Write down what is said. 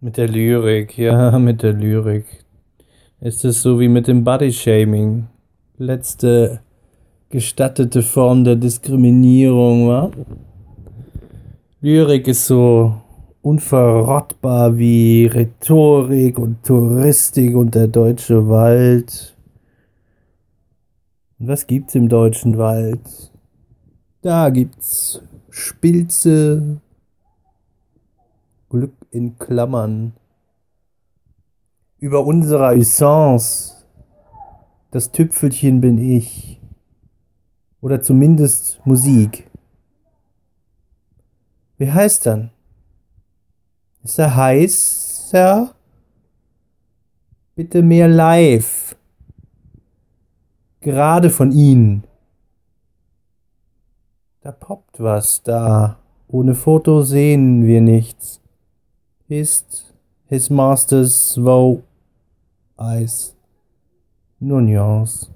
Mit der Lyrik, ja, mit der Lyrik. Ist es so wie mit dem Body-Shaming? Letzte gestattete Form der Diskriminierung, wa? Lyrik ist so unverrottbar wie Rhetorik und Touristik und der deutsche Wald. Und was gibt's im deutschen Wald? Da gibt's Spilze, Glück in Klammern, über unserer Essence, das Tüpfelchen bin ich, oder zumindest Musik. Wie heißt dann? Ist er heiß, Sir? Bitte mehr live. Gerade von Ihnen. Da poppt was da. Ohne Foto sehen wir nichts. Ist his master's woe eyes. No nuance.